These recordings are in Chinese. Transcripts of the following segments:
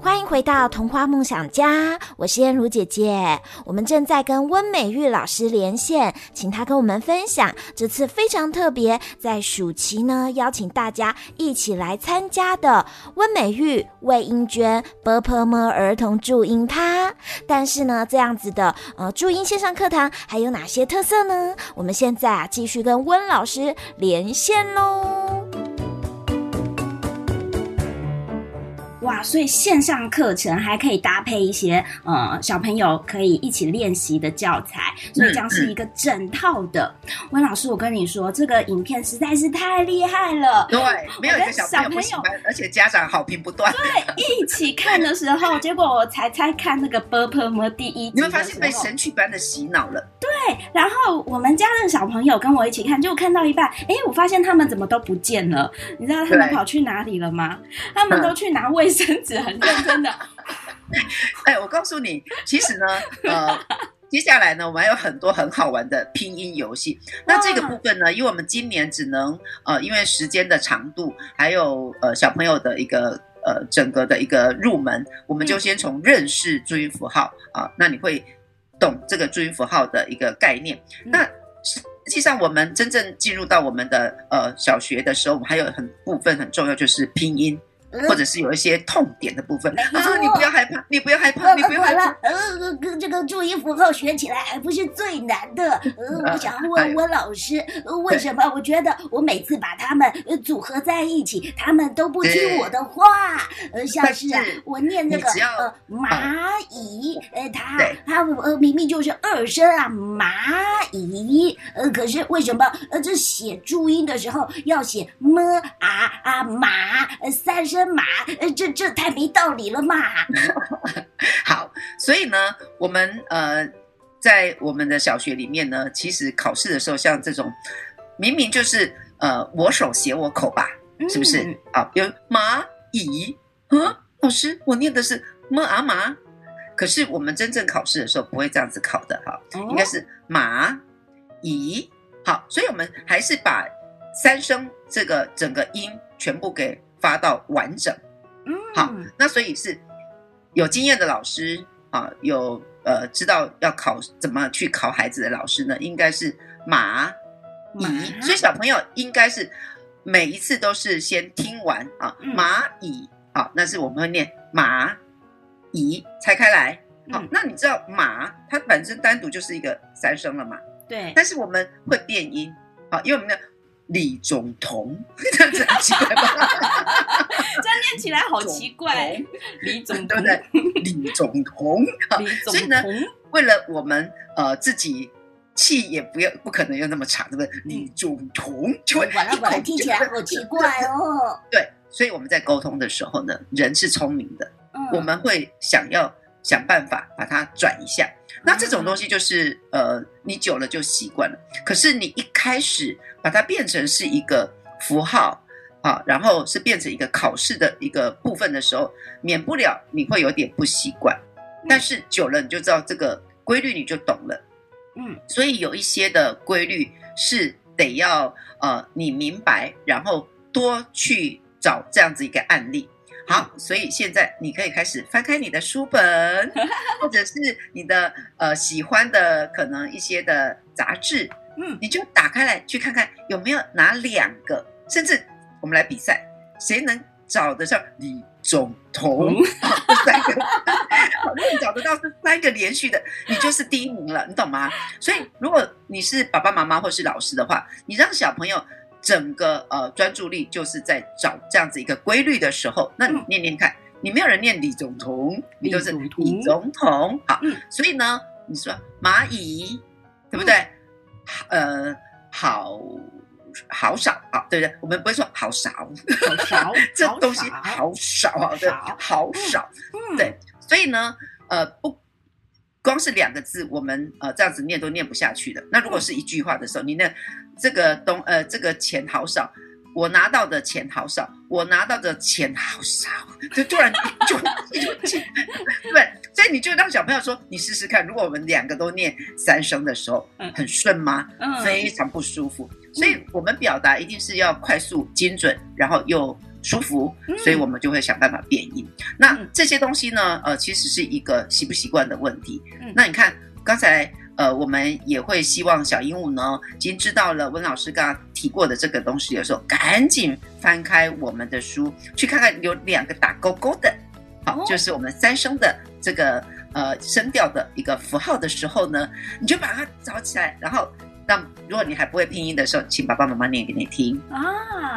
欢迎回到童话梦想家我是燕如姐姐。我们正在跟温美玉老师连线请她跟我们分享这次非常特别在暑期呢邀请大家一起来参加的温美玉魏英娟波泼猫儿童注音趴。但是呢这样子的呃注音线上课堂还有哪些特色呢？我们现在啊继续跟温老师连线喽。哇所以线上课程还可以搭配一些呃小朋友可以一起练习的教材所以将是一个整套的。温老师我跟你说这个影片实在是太厉害了。对没有一个小朋友而且家长好评不断。对一起看的时候结果我才才看那个 burper 第一你为发现被神曲般的洗脑了。对然后我们家的小朋友跟我一起看结果看到一半哎我发现他们怎么都不见了。你知道他们跑去哪里了吗？他们都去拿卫生生。甚至很认真的，哎，我告诉你，其实呢，呃，接下来呢，我们还有很多很好玩的拼音游戏。那这个部分呢，因为我们今年只能呃，因为时间的长度，还有呃小朋友的一个呃整个的一个入门，我们就先从认识注音符号啊、呃，那你会懂这个注音符号的一个概念。那实际上，我们真正进入到我们的呃小学的时候，我们还有很部分很重要，就是拼音。或者是有一些痛点的部分，啊，你不要害怕，你不要害怕，你不要害怕。呃，跟这个注音符号学起来还不是最难的。呃，我想问问老师，为什么我觉得我每次把它们组合在一起，他们都不听我的话？呃，像是啊，我念那个呃蚂蚁，呃，它它呃明明就是二声啊，蚂蚁，呃，可是为什么呃这写注音的时候要写么啊啊马呃三声？马，呃，这这太没道理了嘛！好，所以呢，我们呃，在我们的小学里面呢，其实考试的时候，像这种明明就是呃，我手写我口吧，是不是？嗯、啊，有蚂蚁，啊，老师，我念的是么啊马，可是我们真正考试的时候不会这样子考的哈，哦、应该是蚂蚁。好，所以我们还是把三声这个整个音全部给。发到完整，嗯，好，那所以是有经验的老师啊，有呃知道要考怎么去考孩子的老师呢，应该是蚂蚁，所以小朋友应该是每一次都是先听完啊，蚂蚁，好，那是我们会念蚂蚁拆开来，好，那你知道马它本身单独就是一个三声了嘛？对，但是我们会变音，好，因为我们的。李总统，这样子很奇怪吧？这样念起来好奇怪。李总统，对不对？李总统，所以呢，为了我们呃自己气也不要不可能又那么长，对不对？李总统就会完了完了，听起来好奇怪哦。对，所以我们在沟通的时候呢，人是聪明的，我们会想要想办法把它转一下。那这种东西就是呃，你久了就习惯了。可是你一开始把它变成是一个符号啊，然后是变成一个考试的一个部分的时候，免不了你会有点不习惯。但是久了你就知道这个规律，你就懂了。嗯，所以有一些的规律是得要呃你明白，然后多去找这样子一个案例。好，所以现在你可以开始翻开你的书本，或者是你的呃喜欢的可能一些的杂志，嗯，你就打开来去看看有没有哪两个，甚至我们来比赛，谁能找得上李总统？嗯、三个，如果你找得到是三个连续的，你就是第一名了，你懂吗？所以如果你是爸爸妈妈或是老师的话，你让小朋友。整个呃专注力就是在找这样子一个规律的时候，那你念念看，你没有人念李总统，你都是李总统，好，所以呢，你说蚂蚁，对不对？呃，好好少啊，对不对？我们不会说好少，好少，这东西好少啊，对，好少，对，所以呢，呃不。光是两个字，我们呃这样子念都念不下去的。那如果是一句话的时候，你那这个东呃这个钱好少，我拿到的钱好少，我拿到的钱好少，就突然就就就对，所以你就让小朋友说，你试试看，如果我们两个都念三声的时候，很顺吗？非常不舒服。所以我们表达一定是要快速、精准，然后又舒服，所以我们就会想办法变音。那这些东西呢，呃，其实是一个习不习惯的问题。那你看刚才。呃，我们也会希望小鹦鹉呢，已经知道了温老师刚刚提过的这个东西的时候，赶紧翻开我们的书，去看看有两个打勾勾的，好，就是我们三声的这个呃声调的一个符号的时候呢，你就把它找起来，然后让如果你还不会拼音的时候，请爸爸妈妈念给你听啊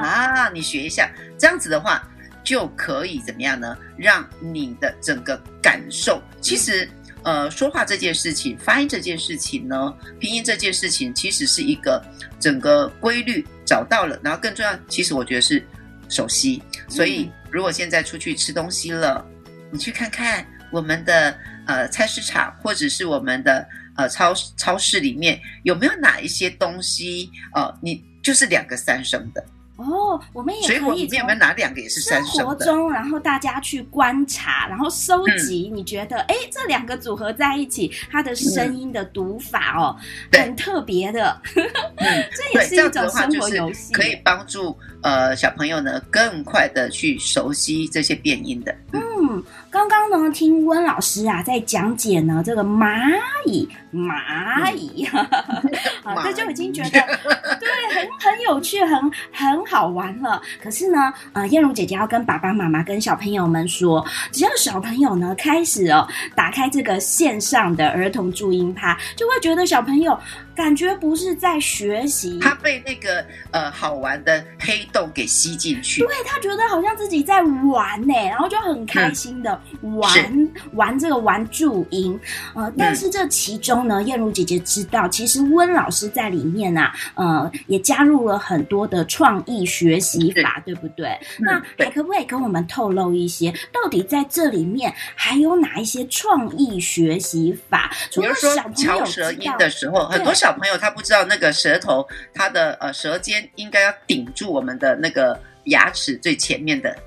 啊，你学一下，这样子的话就可以怎么样呢？让你的整个感受，其实。呃，说话这件事情，发音这件事情呢，拼音这件事情，其实是一个整个规律找到了，然后更重要，其实我觉得是熟悉。所以，如果现在出去吃东西了，你去看看我们的呃菜市场，或者是我们的呃超超市里面有没有哪一些东西，呃，你就是两个三声的。哦，我们也可以。水果里面有没有哪两个也是三声的？生活中，然后大家去观察，然后收集。你觉得，哎、嗯，这两个组合在一起，它的声音的读法哦，嗯、很特别的。嗯，这也是一种生活游戏，可以帮助呃小朋友呢更快的去熟悉这些变音的。嗯，刚刚呢听温老师啊在讲解呢这个蚂蚁蚂蚁，啊，这就已经觉得 对，很很有趣，很很。好玩了，可是呢，呃，燕如姐姐要跟爸爸妈妈、跟小朋友们说，只要小朋友呢开始哦，打开这个线上的儿童注音趴，就会觉得小朋友。感觉不是在学习，他被那个呃好玩的黑洞给吸进去。对，他觉得好像自己在玩呢，然后就很开心的玩、嗯、玩这个玩注音。呃，但是这其中呢，燕如姐姐知道，其实温老师在里面啊，呃，也加入了很多的创意学习法，对不对？嗯、那还可不可以跟我们透露一些，到底在这里面还有哪一些创意学习法？比如说翘舌音的时候，很多小。小朋友他不知道那个舌头，他的呃舌尖应该要顶住我们的那个牙齿最前面的，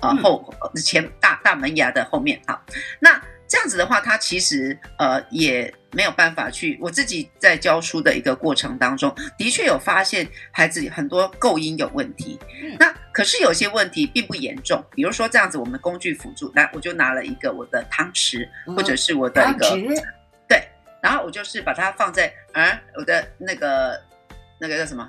呃后前大大门牙的后面啊。那这样子的话，他其实呃也没有办法去。我自己在教书的一个过程当中，的确有发现孩子很多构音有问题。那可是有些问题并不严重，比如说这样子，我们工具辅助，来我就拿了一个我的汤匙，或者是我的一个。然后我就是把它放在啊，我的那个那个叫什么？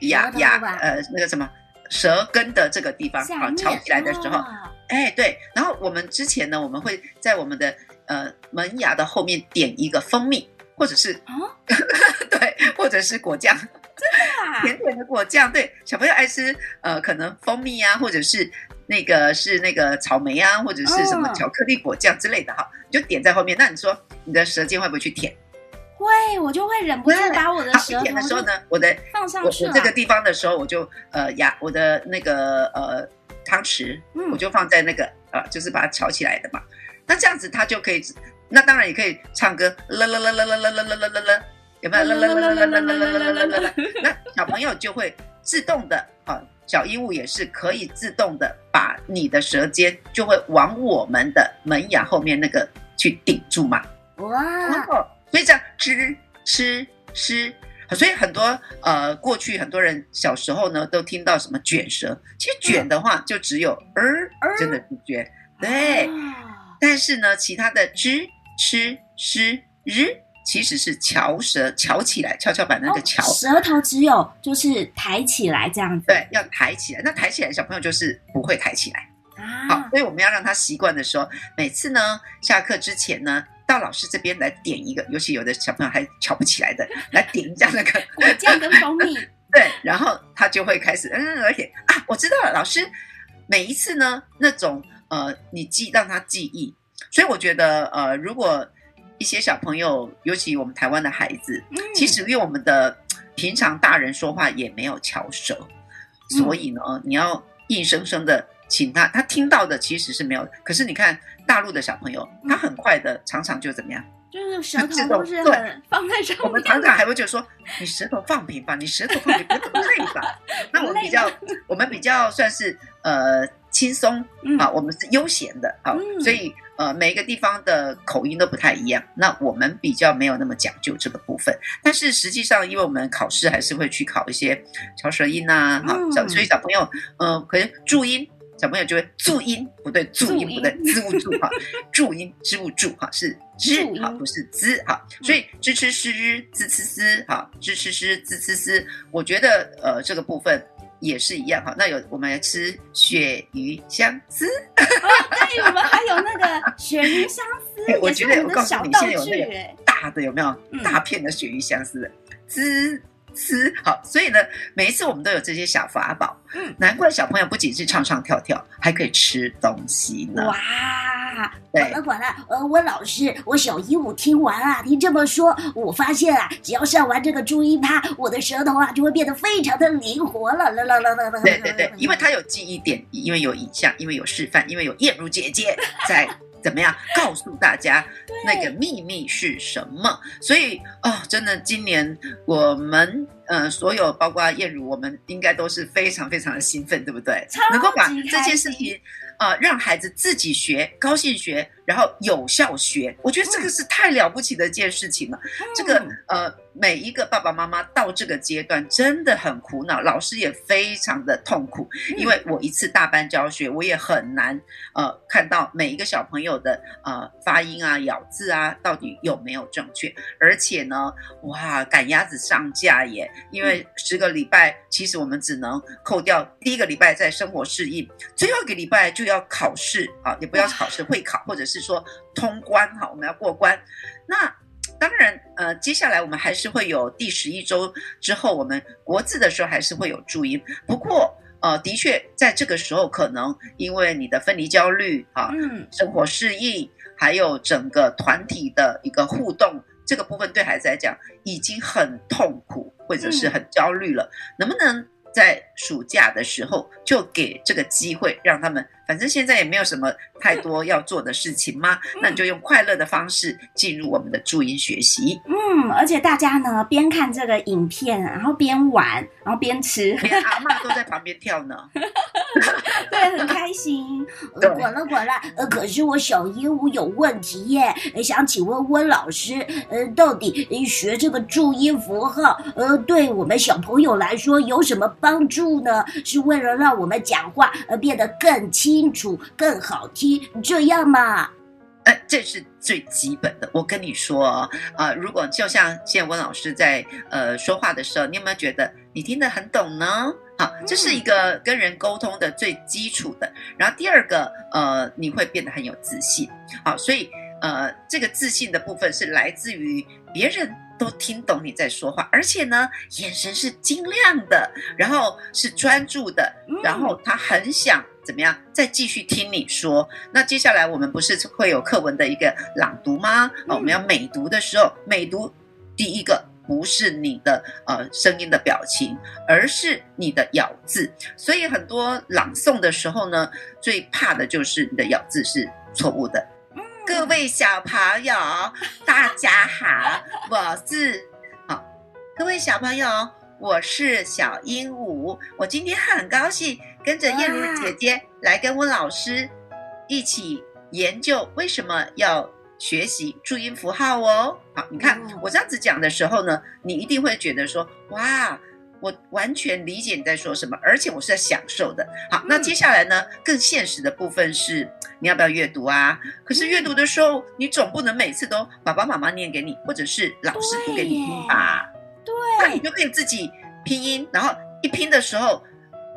牙牙呃那个什么舌根的这个地方啊，翘起来的时候，哎对，然后我们之前呢，我们会在我们的呃门牙的后面点一个蜂蜜，或者是啊，对，或者是果酱，真的啊，甜甜的果酱，对，小朋友爱吃呃可能蜂蜜啊，或者是那个是那个草莓啊，或者是什么巧克力果酱之类的哈，就点在后面。那你说你的舌尖会不会去舔？会，我就会忍不住把我的舌头舔的时候呢，我的放上去我，我这个地方的时候，我就呃牙我的那个呃汤匙，嗯，我就放在那个呃，就是把它翘起来的嘛。那这样子它就可以，那当然也可以唱歌，啦啦啦啦啦啦啦啦啦啦啦，有没有？啦啦啦啦啦啦啦啦啦啦啦。那小朋友就会自动的啊，小鹦鹉也是可以自动的把你的舌尖就会往我们的门牙后面那个去顶住嘛。哇！所以这样吃吃吃，所以很多呃，过去很多人小时候呢，都听到什么卷舌，其实卷的话就只有儿、嗯、真的是卷，对。啊、但是呢，其他的知吃诗日其实是翘舌，翘起来，跷跷板那个翘、哦，舌头只有就是抬起来这样子，对，要抬起来。那抬起来，小朋友就是不会抬起来。啊、好，所以我们要让他习惯的时候，每次呢下课之前呢。到老师这边来点一个，尤其有的小朋友还翘不起来的，来点一下那个 果酱跟蜂蜜。对，然后他就会开始，嗯，而且啊，我知道了，老师每一次呢，那种呃，你记让他记忆，所以我觉得呃，如果一些小朋友，尤其我们台湾的孩子，嗯、其实因为我们的平常大人说话也没有翘舌，嗯、所以呢，你要硬生生的。请他，他听到的其实是没有。可是你看大陆的小朋友，他很快的，常常就怎么样？就是舌头都是很放在上面。我们常常还会就说：“你舌头放平吧，你舌头放平，别这么累吧。”那我们比较，我们比较算是呃轻松啊，我们是悠闲的啊，所以呃，每一个地方的口音都不太一样，那我们比较没有那么讲究这个部分。但是实际上，因为我们考试还是会去考一些翘舌音呐，哈，小所以小朋友，嗯、呃，可能注音，小朋友就会注音不对，注音不对，字不注哈，注音支不注哈，是支哈，不是滋哈，所以支吃诗滋吃思哈，支吃诗滋吃思，我觉得呃这个部分。也是一样哈，那有我们来吃鳕鱼香丝，哦，对，我们还有那个鳕鱼香丝，我觉得我告诉你，现在有那个大的有没有？大片的鳕鱼香丝。的滋滋，好，所以呢，每一次我们都有这些小法宝，嗯，难怪小朋友不仅是唱唱跳跳，还可以吃东西呢，哇。管了管了，呃，温老师，我小鹦鹉听完啊，您这么说，我发现啊，只要上完这个注音趴，我的舌头啊就会变得非常的灵活了，啦啦啦啦啦。对对对，因为它有记忆点，因为有影像，因为有示范，因为有燕如姐姐在怎么样 告诉大家那个秘密是什么，所以哦，真的今年我们呃所有包括燕如，我们应该都是非常非常的兴奋，对不对？能够把这件事情。啊、呃，让孩子自己学，高兴学，然后有效学，我觉得这个是太了不起的一件事情了。嗯、这个呃。每一个爸爸妈妈到这个阶段真的很苦恼，老师也非常的痛苦，因为我一次大班教学，我也很难呃看到每一个小朋友的呃发音啊、咬字啊到底有没有正确，而且呢，哇，赶鸭子上架耶！因为十个礼拜，其实我们只能扣掉第一个礼拜在生活适应，最后一个礼拜就要考试啊，也不要考试，会考或者是说通关哈，我们要过关，那。当然，呃，接下来我们还是会有第十一周之后，我们国字的时候还是会有注音。不过，呃，的确在这个时候，可能因为你的分离焦虑啊，嗯，生活适应，还有整个团体的一个互动，这个部分对孩子来讲已经很痛苦或者是很焦虑了。能不能在暑假的时候就给这个机会，让他们？反正现在也没有什么太多要做的事情嘛，那你就用快乐的方式进入我们的注音学习。嗯，而且大家呢边看这个影片，然后边玩，然后边吃，连阿妈都在旁边跳呢。对，很开心。呃，管了滚了，呃，可是我小鹦鹉有问题耶，想请问温老师，呃，到底学这个注音符号，呃，对我们小朋友来说有什么帮助呢？是为了让我们讲话呃变得更清。清楚更好听，这样嘛？哎，这是最基本的。我跟你说啊、呃，如果就像现在温老师在呃说话的时候，你有没有觉得你听得很懂呢？好，这是一个跟人沟通的最基础的。然后第二个，呃，你会变得很有自信。好，所以呃，这个自信的部分是来自于别人。都听懂你在说话，而且呢，眼神是晶亮的，然后是专注的，然后他很想怎么样再继续听你说。那接下来我们不是会有课文的一个朗读吗？哦，我们要美读的时候，美读第一个不是你的呃声音的表情，而是你的咬字。所以很多朗诵的时候呢，最怕的就是你的咬字是错误的。各位小朋友，大家好，我是好，各位小朋友，我是小鹦鹉，我今天很高兴跟着燕如姐姐来跟我老师一起研究为什么要学习注音符号哦。好，你看我这样子讲的时候呢，你一定会觉得说，哇。我完全理解你在说什么，而且我是在享受的。好，那接下来呢？更现实的部分是，你要不要阅读啊？可是阅读的时候，你总不能每次都爸爸妈妈念给你，或者是老师读给你听吧？你就可以自己拼音，然后一拼的时候，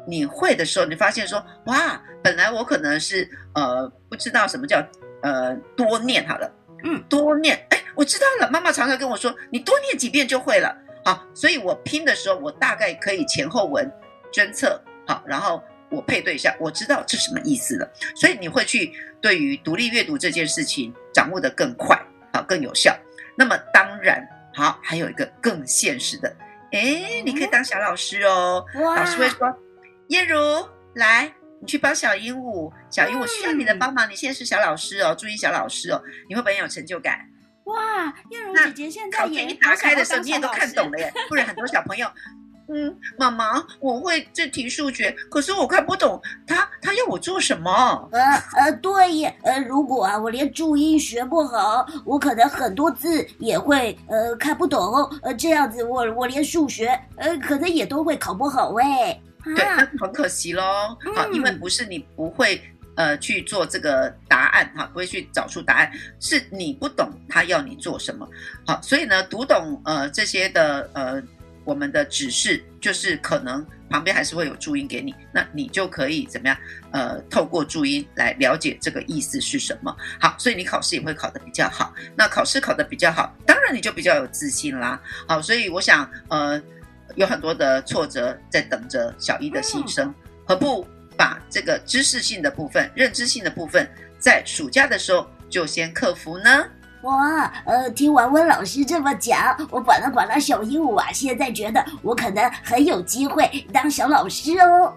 你会的时候，你发现说，哇，本来我可能是呃不知道什么叫呃多念好了，嗯，多念，哎，我知道了。妈妈常常跟我说，你多念几遍就会了。好，所以我拼的时候，我大概可以前后文侦测好，然后我配对一下，我知道这是什么意思了。所以你会去对于独立阅读这件事情掌握得更快，好，更有效。那么当然，好，还有一个更现实的，哎，你可以当小老师哦。老师会说：“燕如，来，你去帮小鹦鹉，小鹦鹉需要你的帮忙。你现在是小老师哦，注意小老师哦，你会不会很有成就感？”哇，燕如姐姐现在也一打开的时候，你也都看懂了耶。不然很多小朋友，嗯，妈妈，我会这题数学，可是我看不懂，他他他要我做什么？呃呃，对耶，呃，如果啊我连注音学不好，我可能很多字也会呃看不懂，呃这样子我我连数学呃可能也都会考不好哎。对，那很可惜喽。好，因为不是你不会。呃，去做这个答案哈，不会去找出答案，是你不懂他要你做什么，好，所以呢，读懂呃这些的呃我们的指示，就是可能旁边还是会有注音给你，那你就可以怎么样？呃，透过注音来了解这个意思是什么。好，所以你考试也会考得比较好。那考试考得比较好，当然你就比较有自信啦。好，所以我想呃有很多的挫折在等着小一的新生，何不？把这个知识性的部分、认知性的部分，在暑假的时候就先克服呢。哇，呃，听完温老师这么讲，我管了管了小鹦鹉啊，现在觉得我可能很有机会当小老师哦。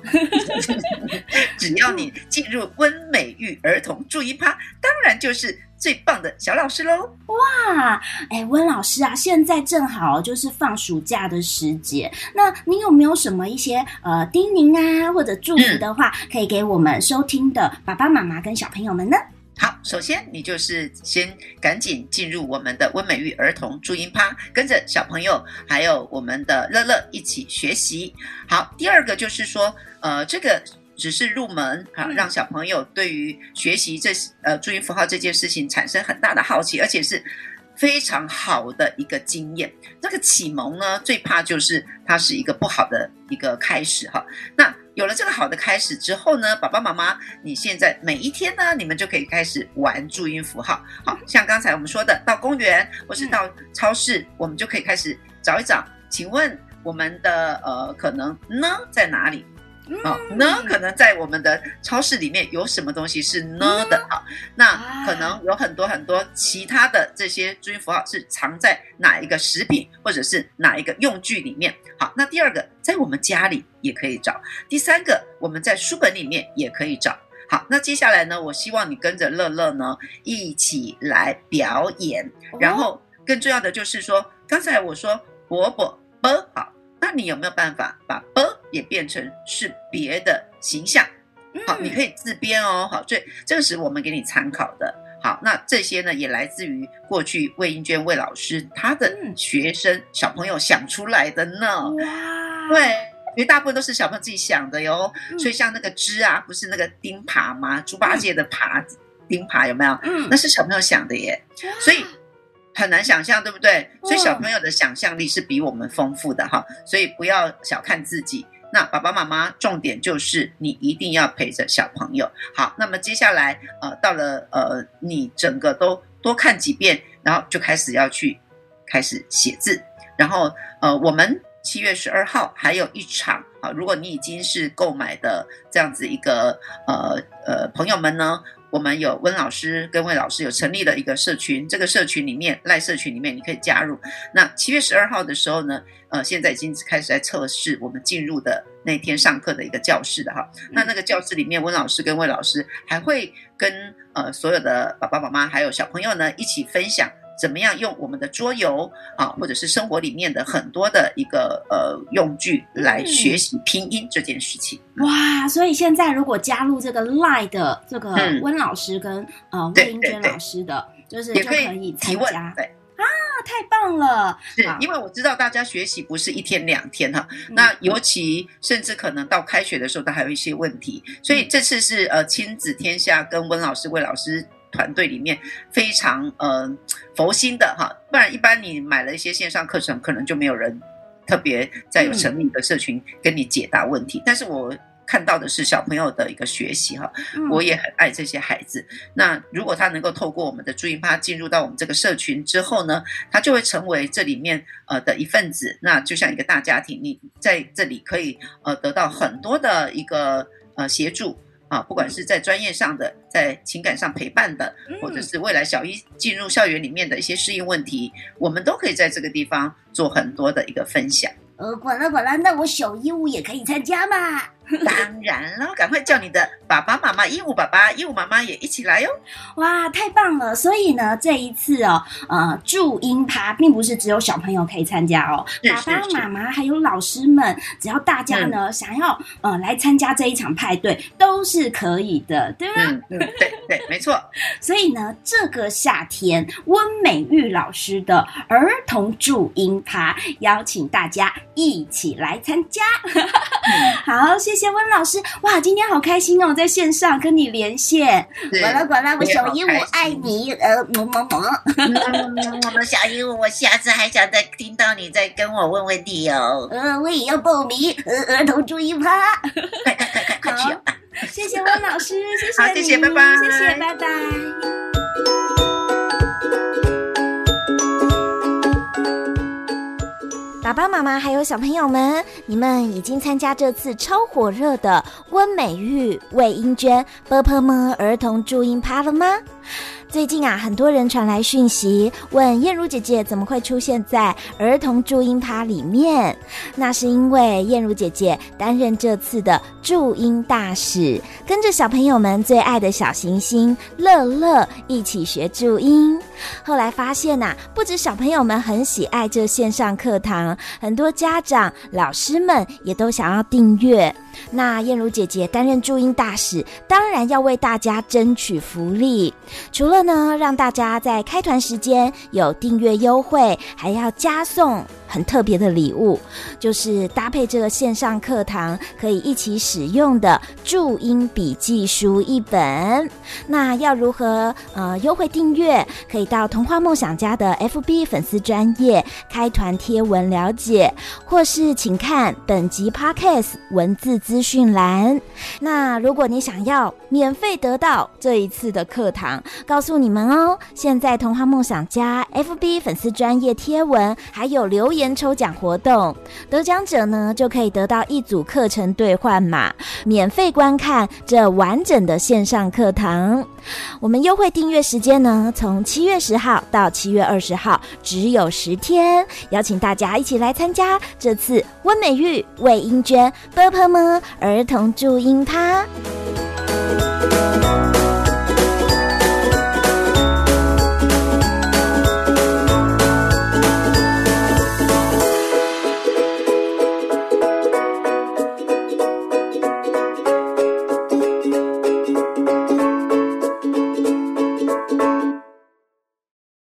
只要你进入温美育儿童注音趴，当然就是。最棒的小老师喽！哇，哎，温老师啊，现在正好就是放暑假的时节，那你有没有什么一些呃叮咛啊，或者祝福的话，嗯、可以给我们收听的爸爸妈妈跟小朋友们呢？好，首先你就是先赶紧进入我们的温美玉儿童注音趴，跟着小朋友还有我们的乐乐一起学习。好，第二个就是说，呃，这个。只是入门啊，让小朋友对于学习这呃注音符号这件事情产生很大的好奇，而且是非常好的一个经验。这个启蒙呢，最怕就是它是一个不好的一个开始哈。那有了这个好的开始之后呢，爸爸妈妈，你现在每一天呢，你们就可以开始玩注音符号。好像刚才我们说的，到公园或是到超市，我们就可以开始找一找。请问我们的呃，可能呢在哪里？好、哦，呢可能在我们的超市里面有什么东西是呢的？好，那可能有很多很多其他的这些注音符号是藏在哪一个食品或者是哪一个用具里面？好，那第二个在我们家里也可以找，第三个我们在书本里面也可以找。好，那接下来呢，我希望你跟着乐乐呢一起来表演，然后更重要的就是说，刚才我说伯伯伯好。那你有没有办法把 “b” 也变成是别的形象？好，你可以自编哦。好，这这个是我们给你参考的。好，那这些呢也来自于过去魏英娟魏老师他的学生小朋友想出来的呢。哇，对，因为大部分都是小朋友自己想的哟。所以像那个“枝”啊，不是那个钉耙吗？猪八戒的耙，钉耙有没有？嗯，那是小朋友想的耶。所以。很难想象，对不对？所以小朋友的想象力是比我们丰富的哈，所以不要小看自己。那爸爸妈妈重点就是你一定要陪着小朋友。好，那么接下来呃，到了呃，你整个都多看几遍，然后就开始要去开始写字。然后呃，我们七月十二号还有一场啊，如果你已经是购买的这样子一个呃呃朋友们呢。我们有温老师跟魏老师有成立了一个社群，这个社群里面赖社群里面你可以加入。那七月十二号的时候呢，呃，现在已经开始在测试我们进入的那天上课的一个教室的哈。那那个教室里面，温老师跟魏老师还会跟呃所有的爸爸妈妈还有小朋友呢一起分享。怎么样用我们的桌游啊，或者是生活里面的很多的一个呃用具来学习拼音这件事情？嗯、哇！所以现在如果加入这个 Line 的这个温老师跟、嗯、呃魏英娟老师的，就是就可以参加。对啊，太棒了！是因为我知道大家学习不是一天两天哈，嗯、那尤其甚至可能到开学的时候都还有一些问题，所以这次是呃亲子天下跟温老师魏老师。团队里面非常呃佛心的哈，不然一般你买了一些线上课程，可能就没有人特别在有成立的社群跟你解答问题。嗯、但是我看到的是小朋友的一个学习哈，嗯、我也很爱这些孩子。那如果他能够透过我们的注音趴进入到我们这个社群之后呢，他就会成为这里面呃的一份子。那就像一个大家庭，你在这里可以呃得到很多的一个呃协助。啊，不管是在专业上的，在情感上陪伴的，或者是未来小一进入校园里面的一些适应问题，我们都可以在这个地方做很多的一个分享。呃，管了管了，那我小一务也可以参加吗？当然了，赶快叫你的爸爸妈妈、鹦鹉爸爸、鹦鹉妈妈也一起来哟！哇，太棒了！所以呢，这一次哦，呃，注音趴并不是只有小朋友可以参加哦，爸爸妈妈还有老师们，只要大家呢、嗯、想要呃来参加这一场派对，都是可以的，对嗯对对，没错。所以呢，这个夏天，温美玉老师的儿童注音趴邀请大家一起来参加。好，谢谢。谢温老师，哇，今天好开心哦，在线上跟你连线。管了管了，我小鹦鹉爱你，呃，么么么。我们小鹦鹉，我下次还想再听到你再跟我问问题哦。呃，我也要报名，呃，儿童注意趴。快快快快快去！谢谢温老师，谢谢你，谢谢，拜拜，谢谢，拜拜。爸爸妈妈还有小朋友们，你们已经参加这次超火热的温美玉、魏英娟、波波们儿童助音趴了吗？最近啊，很多人传来讯息，问燕如姐姐怎么会出现在儿童注音趴里面？那是因为燕如姐姐担任这次的注音大使，跟着小朋友们最爱的小行星乐乐一起学注音。后来发现呐、不止小朋友们很喜爱这线上课堂，很多家长、老师们也都想要订阅。那燕如姐姐担任注音大使，当然要为大家争取福利。除了呢，让大家在开团时间有订阅优惠，还要加送很特别的礼物，就是搭配这个线上课堂可以一起使用的注音笔记书一本。那要如何呃优惠订阅？可以到童话梦想家的 FB 粉丝专页开团贴文了解，或是请看本集 Podcast 文字资讯栏。那如果你想要免费得到这一次的课堂，告诉祝你们哦！现在童话梦想家 FB 粉丝专业贴文还有留言抽奖活动，得奖者呢就可以得到一组课程兑换码，免费观看这完整的线上课堂。我们优惠订阅时间呢，从七月十号到七月二十号，只有十天，邀请大家一起来参加这次温美玉、魏英娟、BPM 儿童注音趴。